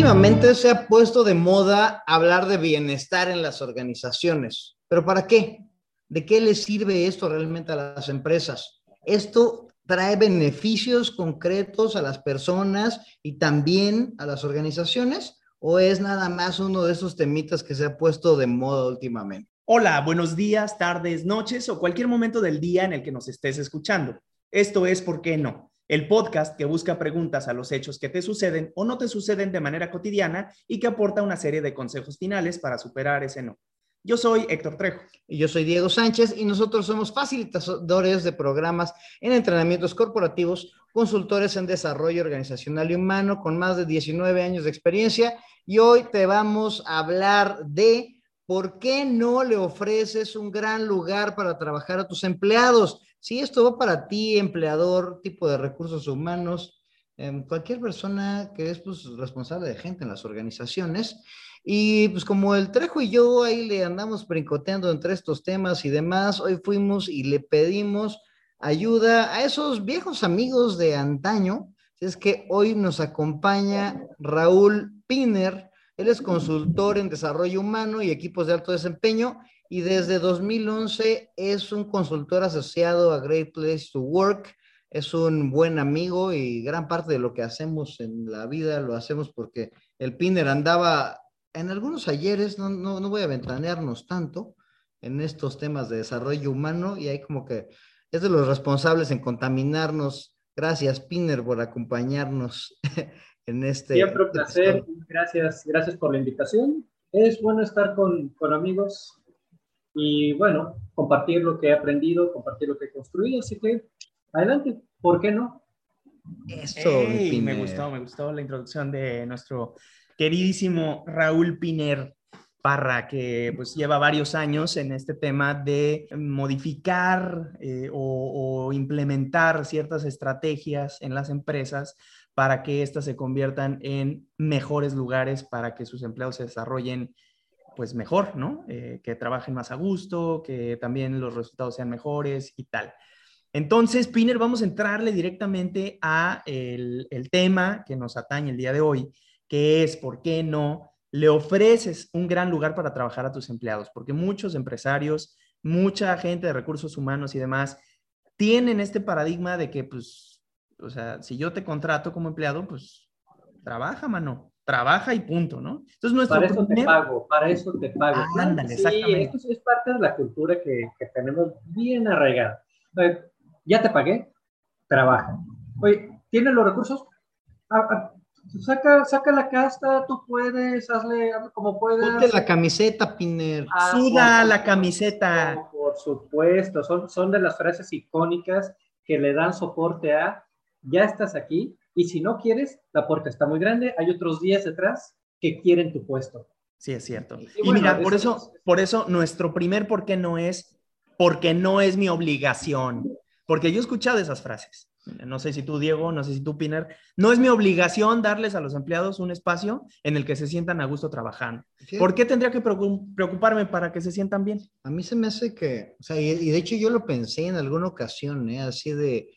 Últimamente se ha puesto de moda hablar de bienestar en las organizaciones, pero ¿para qué? ¿De qué le sirve esto realmente a las empresas? Esto trae beneficios concretos a las personas y también a las organizaciones o es nada más uno de esos temitas que se ha puesto de moda últimamente? Hola, buenos días, tardes, noches o cualquier momento del día en el que nos estés escuchando. Esto es ¿Por qué no? El podcast que busca preguntas a los hechos que te suceden o no te suceden de manera cotidiana y que aporta una serie de consejos finales para superar ese no. Yo soy Héctor Trejo. Y yo soy Diego Sánchez y nosotros somos facilitadores de programas en entrenamientos corporativos, consultores en desarrollo organizacional y humano con más de 19 años de experiencia y hoy te vamos a hablar de por qué no le ofreces un gran lugar para trabajar a tus empleados. Si esto va para ti, empleador, tipo de recursos humanos, em, cualquier persona que es pues, responsable de gente en las organizaciones. Y pues como el Trejo y yo ahí le andamos brincoteando entre estos temas y demás, hoy fuimos y le pedimos ayuda a esos viejos amigos de antaño. Es que hoy nos acompaña Raúl Piner. Él es consultor en desarrollo humano y equipos de alto desempeño y desde 2011 es un consultor asociado a Great Place to Work. Es un buen amigo y gran parte de lo que hacemos en la vida lo hacemos porque el Piner andaba en algunos ayeres, no, no, no voy a ventanearnos tanto en estos temas de desarrollo humano y hay como que es de los responsables en contaminarnos. Gracias, Piner, por acompañarnos en este. Siempre un placer. Gracias, gracias por la invitación. Es bueno estar con, con, amigos y, bueno, compartir lo que he aprendido, compartir lo que he construido. Así que, adelante, ¿por qué no? Eso, me gustó, me gustó la introducción de nuestro queridísimo Raúl Piner Parra, que pues lleva varios años en este tema de modificar eh, o, o, implementar ciertas estrategias en las empresas para que éstas se conviertan en mejores lugares para que sus empleados se desarrollen pues mejor, ¿no? Eh, que trabajen más a gusto, que también los resultados sean mejores y tal. Entonces, Piner, vamos a entrarle directamente a el, tema que nos atañe el día de hoy, que es, ¿por qué no le ofreces un gran lugar para trabajar a tus empleados? Porque muchos empresarios, mucha gente de recursos humanos y demás, tienen este paradigma de que, pues, o sea, si yo te contrato como empleado, pues, trabaja, mano. Trabaja y punto, ¿no? Entonces, nuestro para eso te pago, para eso te pago. Ah, ándale, sí, exactamente. Esto es parte de la cultura que, que tenemos bien arraigada. Ya te pagué, trabaja. Oye, ¿tienes los recursos? Ah, ah, Saca, saca la casta, tú puedes, hazle, como puedas. Ponte la camiseta, Piner. Ah, Suda la camiseta. Por, supuesto, son, son de las frases icónicas que le dan soporte a, ya estás aquí, y si no quieres, la puerta está muy grande, hay otros 10 detrás que quieren tu puesto. Sí, es cierto. Y, mira, por eso, por eso nuestro primer por qué no es, porque no es mi obligación. Porque yo he escuchado esas frases no sé si tú, Diego, no sé si tú, Piner, no es mi obligación darles a los empleados un espacio en el que se sientan a gusto trabajando. ¿Por qué tendría que preocuparme para que se sientan bien? A mí se me hace que, o sea, y, de hecho yo lo pensé en alguna ocasión, ¿eh? así de,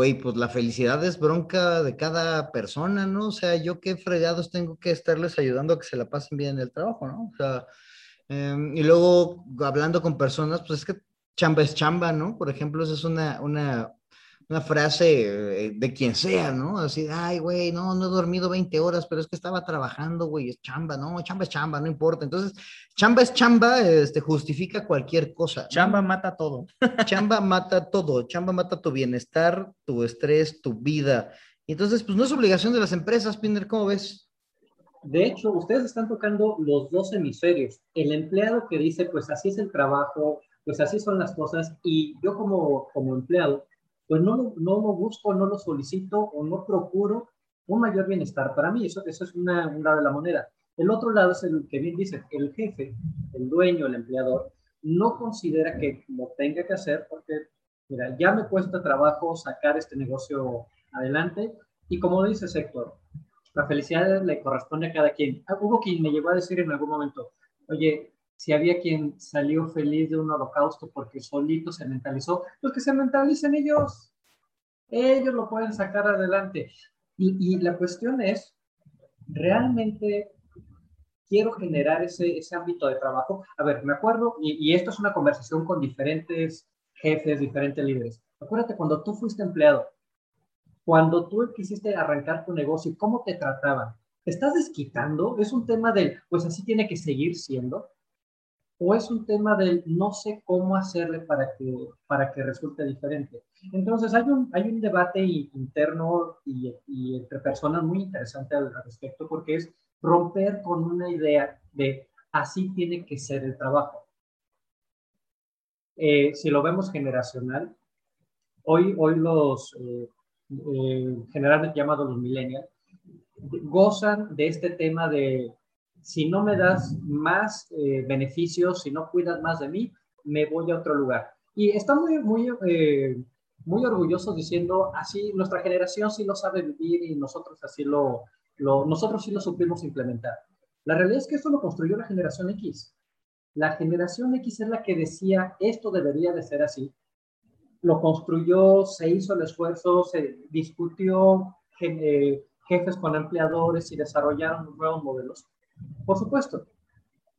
güey, pues la felicidad es bronca de cada persona, ¿no? O sea, yo qué fregados tengo que estarles ayudando a que se la pasen bien en el trabajo, ¿no? O sea, em, y luego hablando con personas, pues es que chamba es chamba, ¿no? Por ejemplo, esa es una, una, una frase eh, de quien sea, ¿no? Así, ay, güey, no, no he dormido 20 horas, pero es que estaba trabajando, güey, es chamba, no, chamba es chamba, no importa. Entonces, chamba es chamba, este, justifica cualquier cosa. Chamba mata todo. chamba mata todo, chamba mata tu bienestar, tu estrés, tu vida. Entonces, pues no es obligación de las empresas, Pinder, ¿cómo ves? De hecho, ustedes están tocando los dos hemisferios. El empleado que dice, pues así es el trabajo, pues así son las cosas, y yo como, como empleado, pues no, no lo busco, no lo solicito o no procuro un mayor bienestar para mí. Eso, eso es una, un lado de la moneda. El otro lado es el que bien dice, el jefe, el dueño, el empleador, no considera que lo tenga que hacer porque, mira, ya me cuesta trabajo sacar este negocio adelante y como dice Héctor, la felicidad le corresponde a cada quien. Ah, hubo quien me llegó a decir en algún momento, oye, si había quien salió feliz de un holocausto porque solito se mentalizó, pues que se mentalicen ellos. Ellos lo pueden sacar adelante. Y, y la cuestión es, realmente quiero generar ese, ese ámbito de trabajo. A ver, me acuerdo, y, y esto es una conversación con diferentes jefes, diferentes líderes. Acuérdate cuando tú fuiste empleado, cuando tú quisiste arrancar tu negocio, ¿cómo te trataban? ¿Te estás desquitando? ¿Es un tema del, pues así tiene que seguir siendo? ¿O es un tema del, no sé cómo hacerle para que, para que resulte diferente? Entonces, hay un, hay un debate interno y, y entre personas muy interesante al, respecto, porque es romper con una idea de así tiene que ser el trabajo. Eh, si lo vemos generacional, hoy, hoy los eh, eh, generalmente llamados los millennials, gozan de este tema de si no me das más eh, beneficios, si no cuidas más de mí, me voy a otro lugar. Y están muy, muy, eh, muy orgullosos diciendo, así nuestra generación sí lo sabe vivir y nosotros así lo, lo, nosotros sí lo supimos implementar. La realidad es que esto lo construyó la generación X. La generación X es la que decía, esto debería de ser así. Lo construyó, se hizo el esfuerzo, se discutió, eh, jefes con empleadores y desarrollaron nuevos modelos. Por supuesto,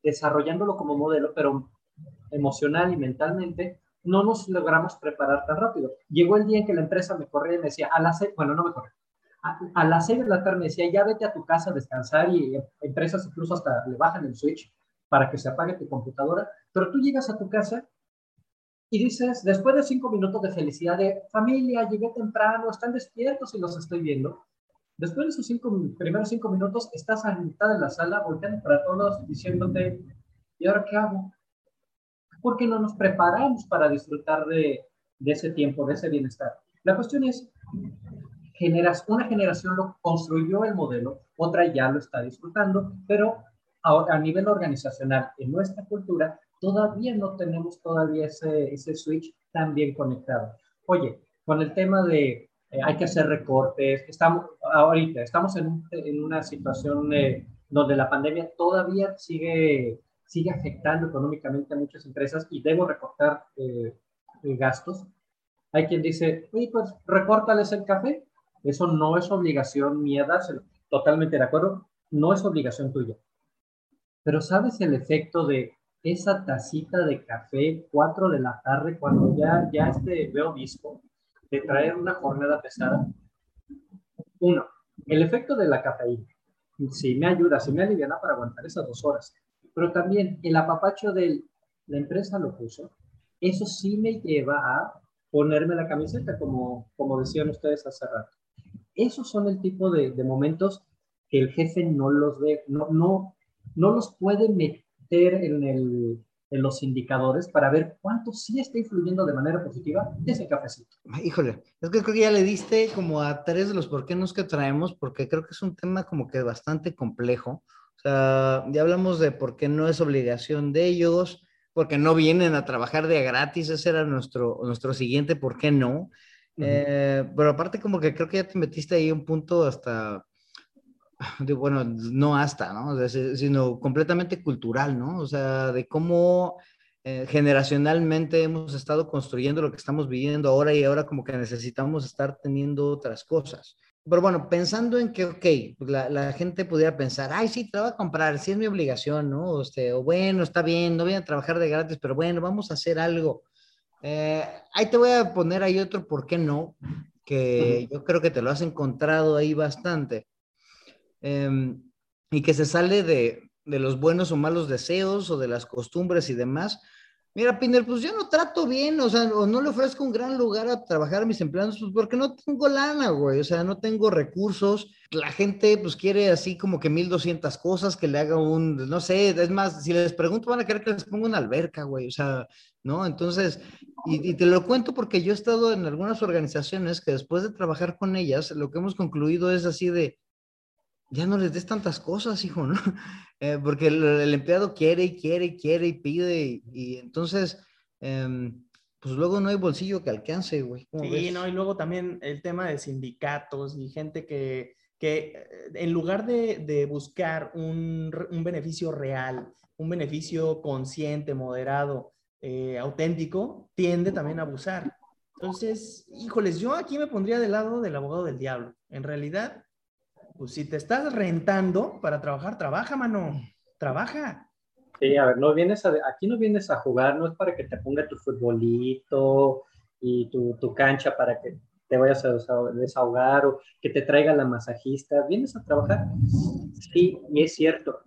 desarrollándolo como modelo, pero emocional y mentalmente, no nos logramos preparar tan rápido. Llegó el día en que la empresa me corría y me decía, a las seis, bueno, no me corría, a, las seis de la tarde me decía, ya vete a tu casa a descansar y empresas incluso hasta le bajan el switch para que se apague tu computadora, pero tú llegas a tu casa y dices, después de cinco minutos de felicidad de familia, llegué temprano, están despiertos y los estoy viendo, Después de esos cinco, primeros cinco minutos, estás a mitad de la sala, volteando para todos, diciéndote, ¿y ahora qué hago? ¿Por qué no nos preparamos para disfrutar de, de ese tiempo, de ese bienestar? La cuestión es, una generación lo construyó el modelo, otra ya lo está disfrutando, pero a, a nivel organizacional, en nuestra cultura, todavía no tenemos todavía ese, ese switch tan bien conectado. Oye, con el tema de eh, hay que hacer recortes. Estamos ahorita, estamos en, en una situación donde la pandemia todavía sigue, sigue afectando económicamente a muchas empresas y debo recortar eh, gastos. Hay quien dice, oye, pues recórtales el café. Eso no es obligación mía dárselo. Totalmente de acuerdo, no es obligación tuya. Pero ¿sabes el efecto de esa tacita de café, 4 de la tarde, cuando ya, ya este veo obispo, de traer una jornada pesada. Uno, el efecto de la cafeína. Sí me ayuda, sí me aliviana para aguantar esas dos horas. Pero también el apapacho de la empresa lo puso. Eso sí me lleva a ponerme la camiseta, como, como decían ustedes hace rato. Esos son el tipo de, de momentos que el jefe no los ve, no, no, no los puede meter en el, en los indicadores para ver cuánto sí está influyendo de manera positiva ese cafecito. Híjole, es que creo que ya le diste como a tres de los por qué nos que traemos, porque creo que es un tema como que bastante complejo. O sea, ya hablamos de por qué no es obligación de ellos, porque no vienen a trabajar de gratis, ese era nuestro, nuestro siguiente por qué no. Eh, pero aparte como que creo que ya te metiste ahí un punto hasta bueno, no hasta, ¿no? sino completamente cultural, ¿no? O sea, de cómo eh, generacionalmente hemos estado construyendo lo que estamos viviendo ahora y ahora como que necesitamos estar teniendo otras cosas. Pero bueno, pensando en que, ok, la, la, gente pudiera pensar, ay, sí, te voy a comprar, sí es mi obligación, ¿no? O, este, o bueno, está bien, no voy a trabajar de gratis, pero bueno, vamos a hacer algo. Eh, ahí te voy a poner ahí otro, ¿por qué no? Que yo creo que te lo has encontrado ahí bastante. Em, y que se sale de, de, los buenos o malos deseos o de las costumbres y demás. Mira, Piner, pues yo no trato bien, o sea, o no le ofrezco un gran lugar a trabajar a mis empleados, pues porque no tengo lana, güey, o sea, no tengo recursos. La gente, pues quiere así como que 1200 cosas, que le haga un, no sé, es más, si les pregunto, van a querer que les ponga una alberca, güey, o sea, ¿no? Entonces, y, y, te lo cuento porque yo he estado en algunas organizaciones que después de trabajar con ellas, lo que hemos concluido es así de, ya no les des tantas cosas, hijo, ¿no? Eh, porque el, empleado quiere y quiere y quiere y pide y, entonces, em, pues luego no hay bolsillo que alcance, güey. Sí, no, y luego también el tema de sindicatos y gente que, que eh, en lugar de, de buscar un, un, beneficio real, un beneficio consciente, moderado, eh, auténtico, tiende también a abusar. Entonces, híjoles, yo aquí me pondría del lado del abogado del diablo. En realidad, Pues si te estás rentando para trabajar, trabaja, mano. Trabaja. Sí, a ver, no vienes a, aquí no vienes a jugar, no es para que te ponga tu futbolito y tu, tu cancha para que te vayas a desahogar o que te traiga la masajista. ¿Vienes a trabajar? Sí, y es cierto.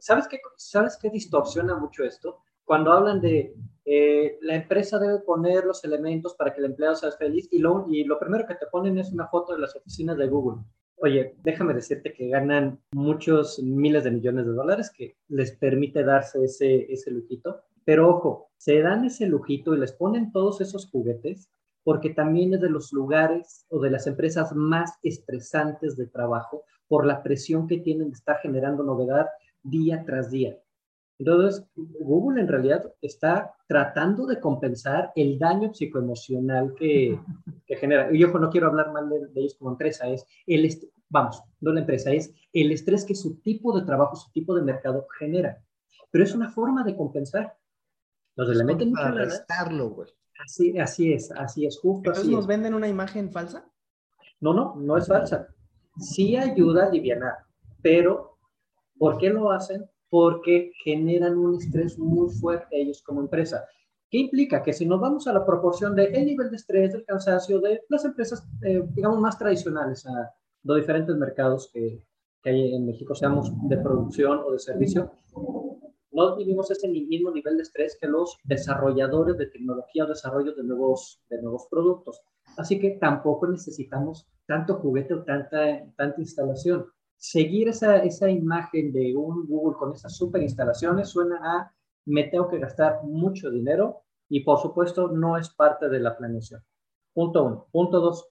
¿Sabes qué, ¿Sabes qué distorsiona mucho esto? Cuando hablan de eh, la empresa debe poner los elementos para que el empleado sea feliz y lo, y lo primero que te ponen es una foto de las oficinas de Google. Oye, déjame decirte que ganan muchos miles de millones de dólares que les permite darse ese, ese lujito. Pero ojo, se dan ese lujito y les ponen todos esos juguetes porque también es de los lugares o de las empresas más estresantes de trabajo por la presión que tienen de estar generando novedad día tras día. Entonces, Google en realidad está tratando de compensar el daño psicoemocional que, que genera. Y ojo, no quiero hablar mal de, ellos como empresa, es el, vamos, no la empresa, es el estrés que su tipo de trabajo, su tipo de mercado genera. Pero es una forma de compensar. Los le meten mucho güey. Así, así es, así es, justo ¿Entonces nos venden una imagen falsa? No, no, no es falsa. Sí ayuda a aliviar, pero ¿por qué lo hacen? Porque generan un estrés muy fuerte ellos como empresa. ¿Qué implica? Que si nos vamos a la proporción del el nivel de estrés, del cansancio de las empresas, eh, digamos, más tradicionales a los diferentes mercados que, que, hay en México, seamos de producción o de servicio, no vivimos ese mismo nivel de estrés que los desarrolladores de tecnología o desarrollo de nuevos, de nuevos productos. Así que tampoco necesitamos tanto juguete o tanta, tanta instalación seguir esa, esa imagen de un Google con esas super instalaciones suena a me tengo que gastar mucho dinero y por supuesto no es parte de la planeación. Punto uno. Punto dos.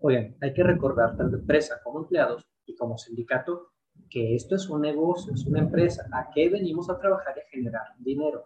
Oigan, hay que recordar tanto empresa como empleados y como sindicato que esto es un negocio, es una empresa. ¿A qué venimos a trabajar y a generar dinero?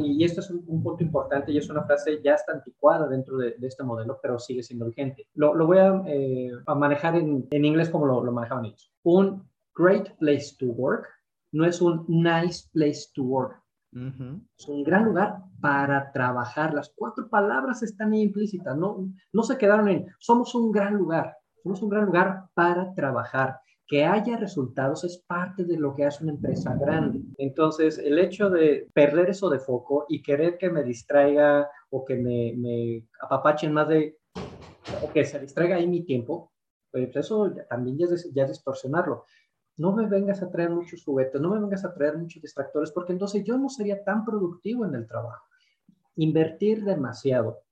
Y esto es un, punto importante y es una frase ya está anticuada dentro de, este modelo, pero sigue siendo vigente. Lo, lo voy a, eh, a, manejar en, en inglés como lo, lo, manejaban ellos. Un great place to work no es un nice place to work. Es un gran lugar para trabajar. Las cuatro palabras están ahí implícitas, no, no se quedaron en somos un gran lugar, somos un gran lugar para trabajar que haya resultados es parte de lo que hace una empresa grande. Entonces, el hecho de perder eso de foco y querer que me distraiga o que me, me apapachen más de, o que se distraiga ahí mi tiempo, pues eso también ya es, ya distorsionarlo. No me vengas a traer muchos juguetes, no me vengas a traer muchos distractores, porque entonces yo no sería tan productivo en el trabajo. Invertir demasiado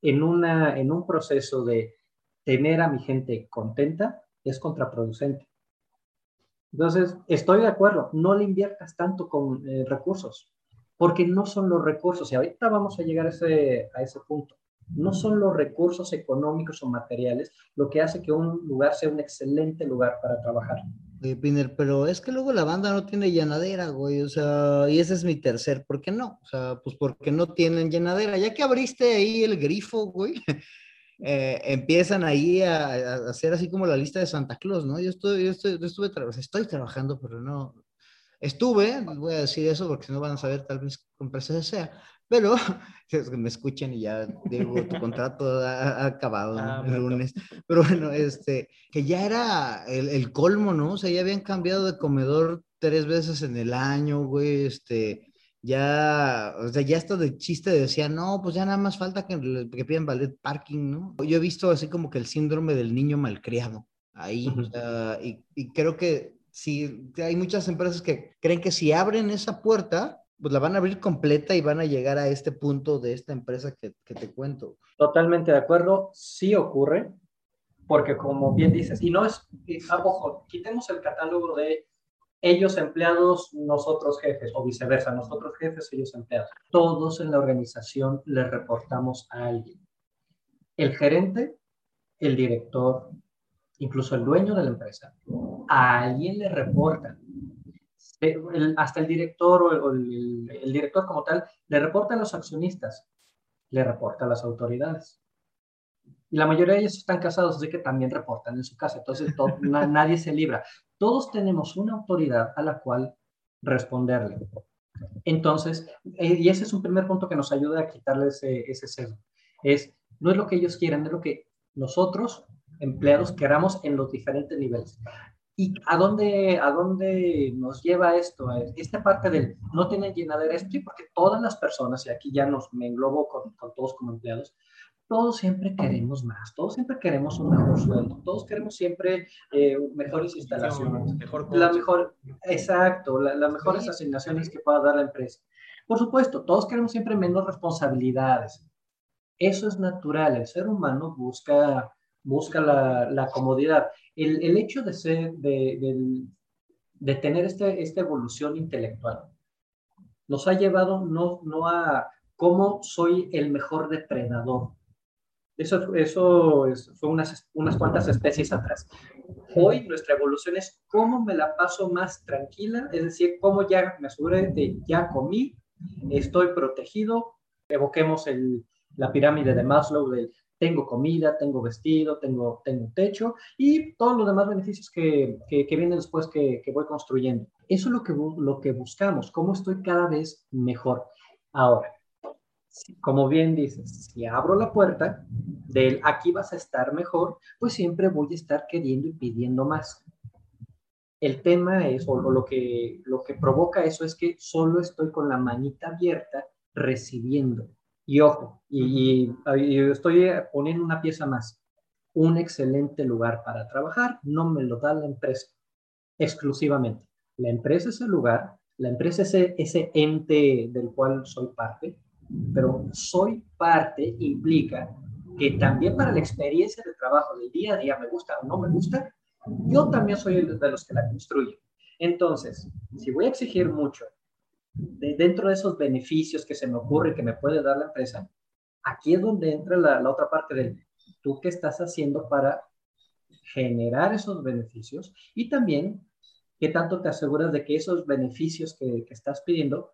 en, una, en un proceso de tener a mi gente contenta es contraproducente. Entonces, estoy de acuerdo, no le inviertas tanto con eh, recursos, porque no son los recursos, y ahorita vamos a llegar a ese, a ese punto, no son los recursos económicos o materiales lo que hace que un lugar sea un excelente lugar para trabajar. Oye, Piner, pero es que luego la banda no tiene llenadera, güey, o sea, y ese es mi tercer, ¿por qué no? O sea, pues porque no tienen llenadera, ya que abriste ahí el grifo, güey, eh, empiezan ahí a, hacer así como la lista de Santa Claus, ¿no? Yo, estoy, yo, estoy, yo estuve, estoy trabajando, pero no, estuve, voy a decir eso porque si no van a saber tal vez con presencia sea, pero que me escuchen y ya digo, tu contrato ha, acabado ah, el lunes, pero bueno, este, que ya era el, el, colmo, ¿no? O sea, ya habían cambiado de comedor tres veces en el año, güey, este, ya, o sea, ya esto de chiste decía, no, pues ya nada más falta que, que pidan ballet parking, ¿no? Yo he visto así como que el síndrome del niño malcriado ahí, o sea, y, y, creo que sí, hay muchas empresas que creen que si abren esa puerta, pues la van a abrir completa y van a llegar a este punto de esta empresa que, que te cuento. Totalmente de acuerdo, sí ocurre, porque como bien dices, y no es, ah, ojo, quitemos el catálogo de ellos empleados, nosotros jefes, o viceversa, nosotros jefes, ellos empleados. Todos en la organización le reportamos a alguien. El gerente, el director, incluso el dueño de la empresa, a alguien le reportan. hasta el director o, el, el, director como tal, le reporta a los accionistas, le reporta a las autoridades. Y la mayoría de ellos están casados, así que también reportan en su casa. Entonces, nadie se libra. Todos tenemos una autoridad a la cual responderle. Entonces, eh, y ese es un primer punto que nos ayuda a quitarle ese, ese sesgo. Es, no es lo que ellos quieren, es lo que nosotros empleados queramos en los diferentes niveles. ¿Y a dónde, a dónde nos lleva esto? Esta parte del no tienen llenadera es porque todas las personas, y aquí ya nos me englobo con, con todos como empleados, todos siempre queremos más, todos siempre queremos un mejor sueldo, todos queremos siempre eh, mejores instalaciones, mejor la mejor, exacto, las mejores asignaciones que pueda dar la empresa. Por supuesto, todos queremos siempre menos responsabilidades. Eso es natural, el ser humano busca, busca la, la comodidad. El, el, hecho de, ser, de, de, de tener este, esta evolución intelectual nos ha llevado no, no a cómo soy el mejor depredador, eso, eso fue unas, unas cuantas especies atrás. Hoy nuestra evolución es cómo me la paso más tranquila, es decir, cómo ya me aseguré de ya comí, estoy protegido. Evoquemos el, la pirámide de Maslow de tengo comida, tengo vestido, tengo, tengo techo y todos los demás beneficios que, que, que vienen después que, que, voy construyendo. Eso es lo que, lo que buscamos, cómo estoy cada vez mejor. Ahora, como bien dices, si abro la puerta del aquí vas a estar mejor, pues siempre voy a estar queriendo y pidiendo más. El tema es, o lo que, lo que provoca eso es que solo estoy con la manita abierta recibiendo. Y ojo, y, estoy poniendo una pieza más. Un excelente lugar para trabajar no me lo da la empresa exclusivamente. La empresa es el lugar, la empresa es ese ente del cual soy parte, pero soy parte implica que también para la experiencia de trabajo del día a día, me gusta o no me gusta, yo también soy de los que la construyen. Entonces, si voy a exigir mucho dentro de esos beneficios que se me ocurre que me puede dar la empresa, aquí es donde entra la, otra parte del tú qué estás haciendo para generar esos beneficios y también qué tanto te aseguras de que esos beneficios que estás pidiendo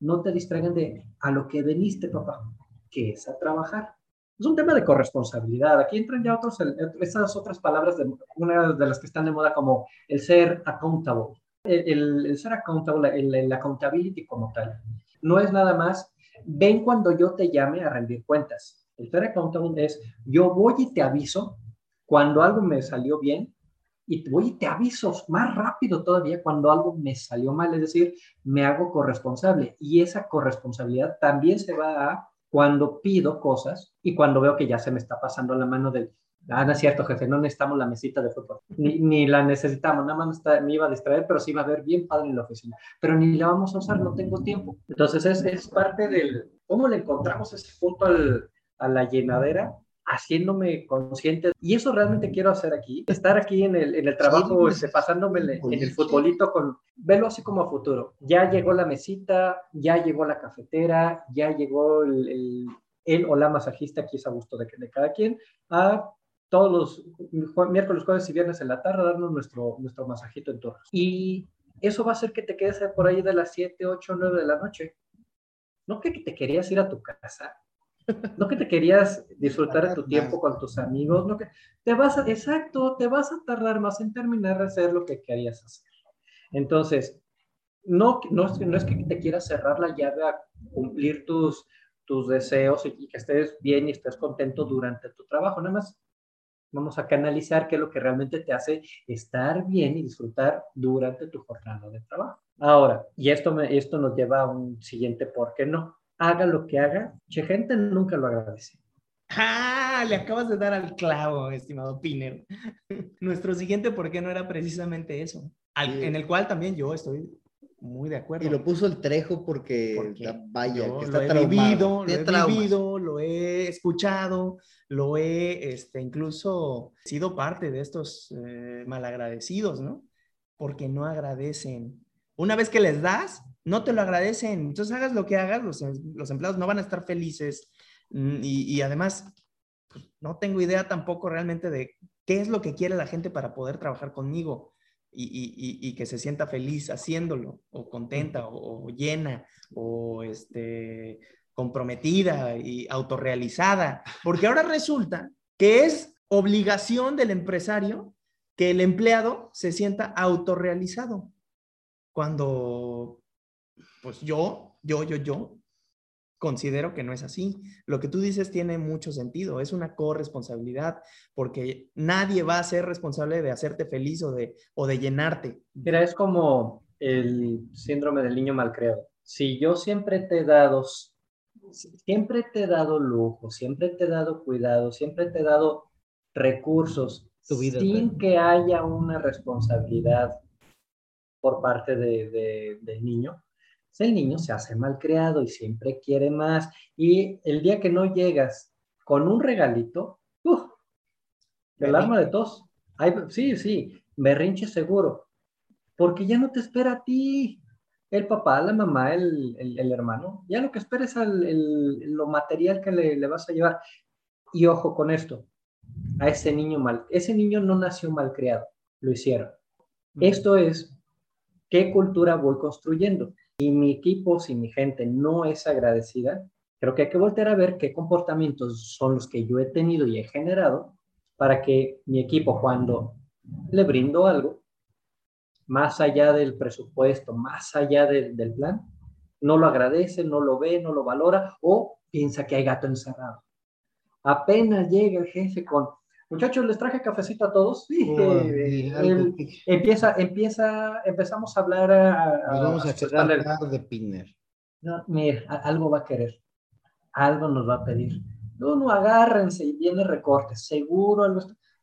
no te distraigan de a lo que veniste, papá, que es a trabajar. Es un tema de corresponsabilidad. Aquí entran ya otros, esas otras palabras, de, una de las que están de moda como el ser accountable. El, ser accountable, el, accountability como tal, no es nada más, ven cuando yo te llame a rendir cuentas. El ser accountable es, yo voy y te aviso cuando algo me salió bien y voy y te aviso más rápido todavía cuando algo me salió mal, es decir, me hago corresponsable. Y esa corresponsabilidad también se va a cuando pido cosas y cuando veo que ya se me está pasando la mano del, ah, no es cierto, jefe, no necesitamos la mesita de fútbol, ni, ni la necesitamos, nada más me iba a distraer, pero sí va a ver bien padre en la oficina, pero ni la vamos a usar, no tengo tiempo. Entonces es, es parte del, ¿cómo le encontramos ese punto al, a la llenadera? Haciéndome consciente. Y eso realmente quiero hacer aquí, estar aquí en el, en el trabajo, este, pasándome en el futbolito con, verlo así como a futuro. Ya llegó la mesita, ya llegó la cafetera, ya llegó el, el, o la masajista, aquí es a gusto de, de cada quien, a todos los miércoles, jueves y viernes en la tarde darnos nuestro, nuestro masajito en torno. Y eso va a hacer que te quedes por ahí de las 7, 8, 9 de la noche. No que te querías ir a tu casa, no que te querías disfrutar de tu tiempo con tus amigos, no que te vas a, exacto, te vas a tardar más en terminar de hacer lo que querías hacer. Entonces, no, no, no es que te quieras cerrar la llave a cumplir tus, tus deseos y, que estés bien y estés contento durante tu trabajo, nada más vamos a canalizar qué es lo que realmente te hace estar bien y disfrutar durante tu jornada de trabajo. Ahora, y esto, me, esto nos lleva a un siguiente por qué no haga lo que haga, che gente nunca lo agradece. ¡Ah! Le acabas de dar al clavo, estimado Piner. Nuestro siguiente por qué no era precisamente eso, en el cual también yo estoy muy de acuerdo. Y lo puso el trejo porque, vaya, que está lo he vivido, lo he vivido, lo he escuchado, lo he este, incluso sido parte de estos eh, malagradecidos, ¿no? Porque no agradecen. Una vez que les das, no te lo agradecen. Entonces hagas lo que hagas, los, los empleados no van a estar felices. Mm, y, además, pues, no tengo idea tampoco realmente de qué es lo que quiere la gente para poder trabajar conmigo y, que se sienta feliz haciéndolo, o contenta, o, llena, o este, comprometida y autorrealizada. Porque ahora resulta que es obligación del empresario que el empleado se sienta autorrealizado. Cuando pues yo, yo, yo, yo, considero que no es así. Lo que tú dices tiene mucho sentido, es una corresponsabilidad, porque nadie va a ser responsable de hacerte feliz o de, o de llenarte. Mira, es como el síndrome del niño malcriado. Si yo siempre te he dado, siempre te he dado lujo, siempre te he dado cuidado, siempre te he dado recursos, sin que haya una responsabilidad por parte de, del niño, el niño se hace mal creado y siempre quiere más. Y el día que no llegas con un regalito, ¡uh! el arma de tos. sí, sí, berrinche seguro. Porque ya no te espera a ti, el papá, la mamá, el, el, hermano. Ya lo que espera es el, lo material que le, le vas a llevar. Y ojo con esto, a ese niño mal. Ese niño no nació mal creado, lo hicieron. Esto es, ¿qué cultura voy construyendo? Si mi equipo, si mi gente no es agradecida, creo que hay que volver a ver qué comportamientos son los que yo he tenido y he generado para que mi equipo cuando le brindo algo, más allá del presupuesto, más allá del plan, no lo agradece, no lo ve, no lo valora o piensa que hay gato encerrado. Apenas llega el jefe con, muchachos, les traje cafecito a todos. Sí, empieza, empieza, empezamos a hablar a, vamos a, hablar de Pinner. No, mira, algo va a querer, algo nos va a pedir. No, no, agárrense y viene recorte, seguro algo.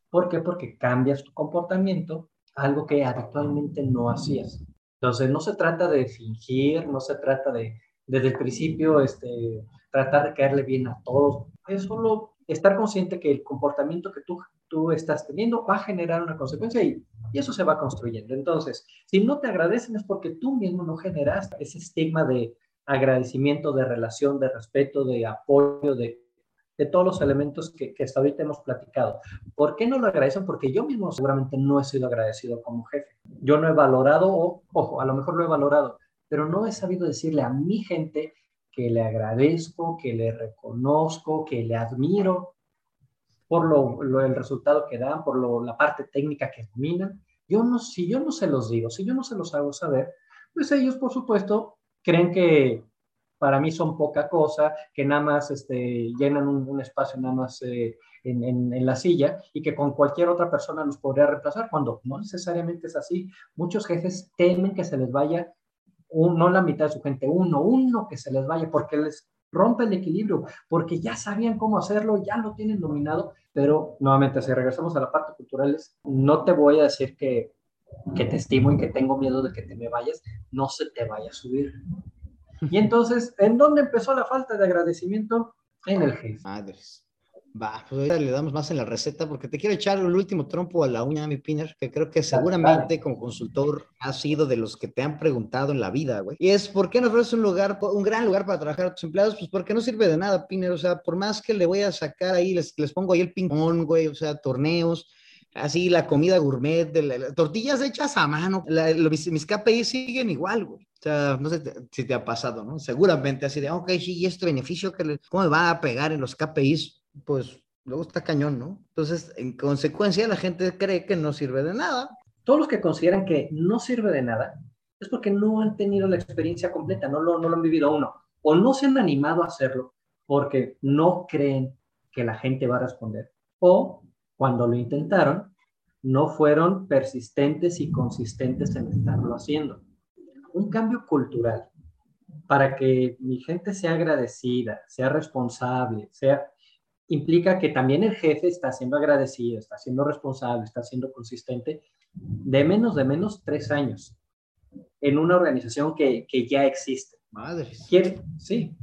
¿Por qué? Porque cambias tu comportamiento, algo que habitualmente no hacías. Entonces, no se trata de fingir, no se trata de, desde el principio, este, tratar de caerle bien a todos. Es solo estar consciente que el comportamiento que tú, tú estás teniendo va a generar una consecuencia y, y eso se va construyendo. Entonces, si no te agradecen es porque tú mismo no generas ese estigma de agradecimiento, de relación, de respeto, de apoyo, de, de todos los elementos que, que, hasta ahorita hemos platicado. ¿Por qué no lo agradecen? Porque yo mismo seguramente no he sido agradecido como jefe. Yo no he valorado, o, ojo, a lo mejor lo he valorado, pero no he sabido decirle a mi gente que le agradezco, que le reconozco, que le admiro por lo, el resultado que dan, por lo, la parte técnica que dominan. Yo no, si yo no se los digo, si yo no se los hago saber, pues ellos, por supuesto, creen que para mí son poca cosa, que nada más este, llenan un, espacio nada más eh, en, en, en, la silla y que con cualquier otra persona los podría reemplazar, cuando no necesariamente es así. Muchos jefes temen que se les vaya no la mitad de su gente, uno, uno que se les vaya, porque les rompe el equilibrio, porque ya sabían cómo hacerlo, ya lo tienen dominado, pero nuevamente, si regresamos a la parte cultural, no te voy a decir que, que te estimo y que tengo miedo de que te me vayas, no se te vaya a subir. Y entonces, ¿en dónde empezó la falta de agradecimiento? En el jefe. Madres. Va, pues ahorita le damos más en la receta porque te quiero echar el último trompo a la uña, mi Piner, que creo que seguramente como consultor ha sido de los que te han preguntado en la vida, güey. Y es, ¿por qué no ofreces un lugar, un gran lugar para trabajar a tus empleados? Pues porque no sirve de nada, Piner. O sea, por más que le voy a sacar ahí, les, les pongo ahí el ping-pong, güey, o sea, torneos, así la comida gourmet, de tortillas hechas a mano. mis, mis KPI siguen igual, güey. O sea, no sé si te ha pasado, ¿no? Seguramente así de, ok, sí, ¿y este beneficio que cómo me va a pegar en los KPIs? Pues luego está cañón, ¿no? Entonces, en consecuencia, la gente cree que no sirve de nada. Todos los que consideran que no sirve de nada es porque no han tenido la experiencia completa, no lo, no lo han vivido uno, o no se han animado a hacerlo porque no creen que la gente va a responder, o cuando lo intentaron, no fueron persistentes y consistentes en estarlo haciendo. Un cambio cultural para que mi gente sea agradecida, sea responsable, sea implica que también el jefe está siendo agradecido, está siendo responsable, está siendo consistente, de menos de menos tres años en una organización que, que ya existe. Madre. Quiere, sí,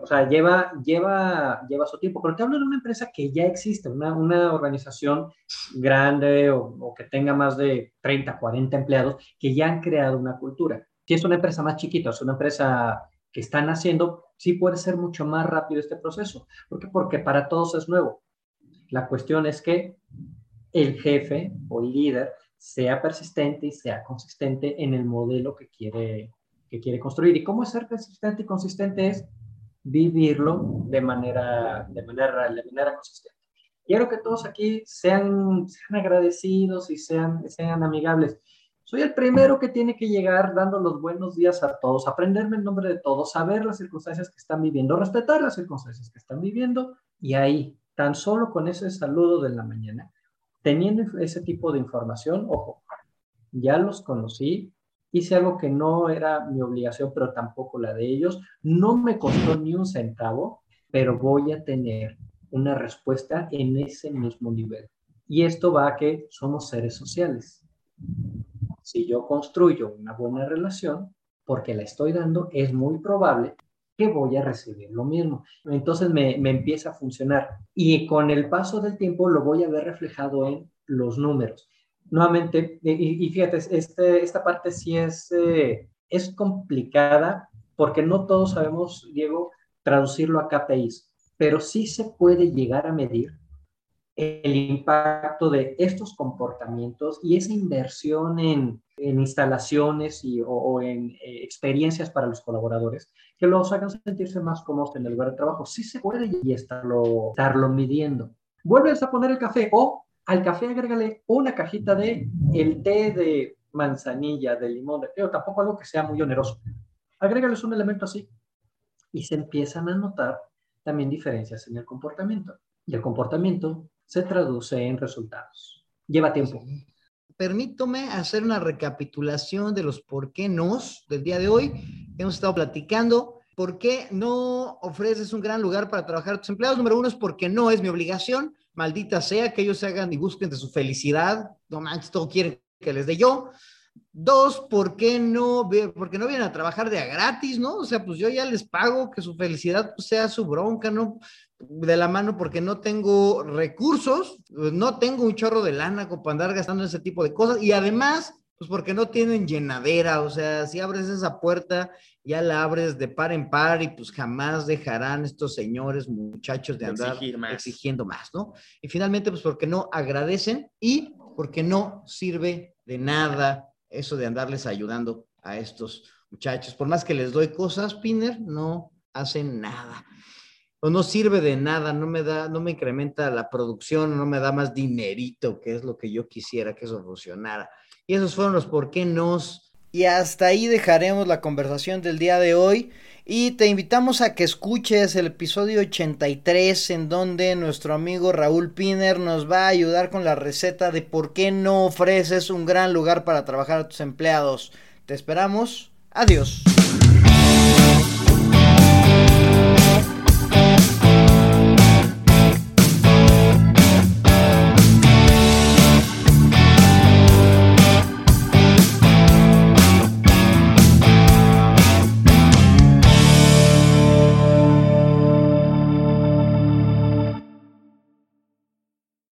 o sea, lleva, lleva, lleva su tiempo, pero te hablo de una empresa que ya existe, una, una organización grande o, o, que tenga más de 30, 40 empleados que ya han creado una cultura. Si es una empresa más chiquita, es una empresa que están haciendo, sí puede ser mucho más rápido este proceso. ¿Por qué? Porque para todos es nuevo. La cuestión es que el jefe o el líder sea persistente y sea consistente en el modelo que quiere, que quiere construir. ¿Y cómo es ser persistente y consistente? Es vivirlo de manera, de manera, de manera consistente. Quiero que todos aquí sean, sean agradecidos y sean, sean amigables Soy el primero que tiene que llegar dando los buenos días a todos, aprenderme el nombre de todos, saber las circunstancias que están viviendo, respetar las circunstancias que están viviendo y ahí, tan solo con ese saludo de la mañana, teniendo ese tipo de información, ojo, ya los conocí, hice algo que no era mi obligación, pero tampoco la de ellos, no me costó ni un centavo, pero voy a tener una respuesta en ese mismo nivel. Y esto va a que somos seres sociales. Si yo construyo una buena relación, porque la estoy dando, es muy probable que voy a recibir lo mismo. Entonces me, empieza a funcionar. Y con el paso del tiempo lo voy a ver reflejado en los números. Nuevamente, y, fíjate, este, esta parte sí es, eh, es complicada porque no todos sabemos, Diego, traducirlo a KPIs, pero sí se puede llegar a medir el impacto de estos comportamientos y esa inversión en, instalaciones y, o, en eh, experiencias para los colaboradores que los hagan sentirse más cómodos en el lugar de trabajo. Sí se puede y estarlo, estarlo midiendo. Vuelves a poner el café o al café agrégale una cajita de el té de manzanilla, de limón, de té, tampoco algo que sea muy oneroso. Agrégales un elemento así y se empiezan a notar también diferencias en el comportamiento. Y el comportamiento se traduce en resultados. Lleva tiempo. Permítome hacer una recapitulación de los por qué nos del día de hoy. Hemos estado platicando. ¿Por qué no ofreces un gran lugar para trabajar a tus empleados? Número uno es porque no es mi obligación. Maldita sea que ellos se hagan y busquen de su felicidad. No manches, todo quieren que les dé yo. Dos, ¿por qué no, porque no vienen a trabajar de a gratis, no? O sea, pues yo ya les pago que su felicidad pues, sea su bronca, ¿no? De la mano porque no tengo recursos, no tengo un chorro de lana para andar gastando ese tipo de cosas y además, pues porque no tienen llenadera, o sea, si abres esa puerta, ya la abres de par en par y pues jamás dejarán estos señores, muchachos de andar exigiendo más, ¿no? Y finalmente, pues porque no agradecen y porque no sirve de nada eso de andarles ayudando a estos muchachos. Por más que les doy cosas, Piner, no hacen nada. O no sirve de nada, no me da, no me incrementa la producción, no me da más dinerito, que es lo que yo quisiera que eso funcionara. Y esos fueron los por qué nos. Y hasta ahí dejaremos la conversación del día de hoy. Y te invitamos a que escuches el episodio 83 en donde nuestro amigo Raúl Piner nos va a ayudar con la receta de por qué no ofreces un gran lugar para trabajar a tus empleados. Te esperamos. Adiós.